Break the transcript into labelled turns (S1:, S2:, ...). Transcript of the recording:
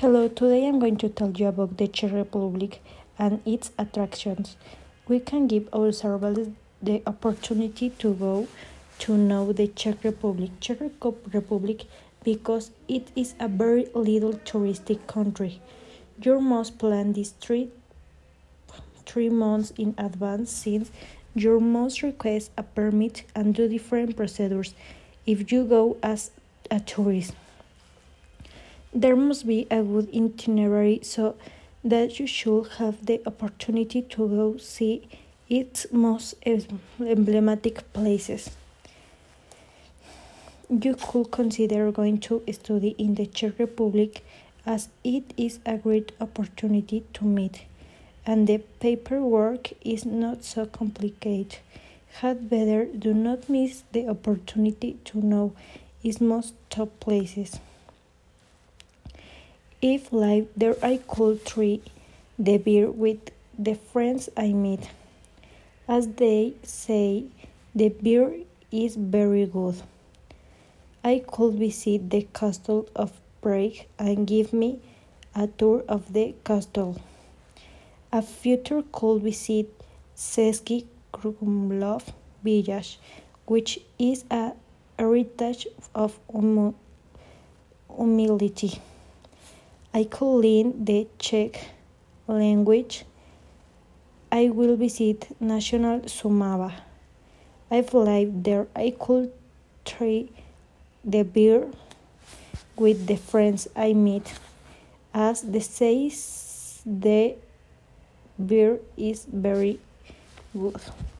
S1: Hello, today I'm going to tell you about the Czech Republic and its attractions. We can give our survivors the opportunity to go to know the Czech Republic, Czech Republic because it is a very little touristic country. You must plan this trip three months in advance since you must request a permit and do different procedures if you go as a tourist. There must be a good itinerary so that you should have the opportunity to go see its most emblematic places. You could consider going to study in the Czech Republic as it is a great opportunity to meet and the paperwork is not so complicated. Had better do not miss the opportunity to know its most top places. If live there I could try the beer with the friends I meet. As they say, the beer is very good. I could visit the castle of Prague and give me a tour of the castle. A future could visit Český Krumlov village, which is a heritage of humility. I could learn the Czech language. I will visit National Sumava. I've lived there. I could try the beer with the friends I meet. As the says, the beer is very good.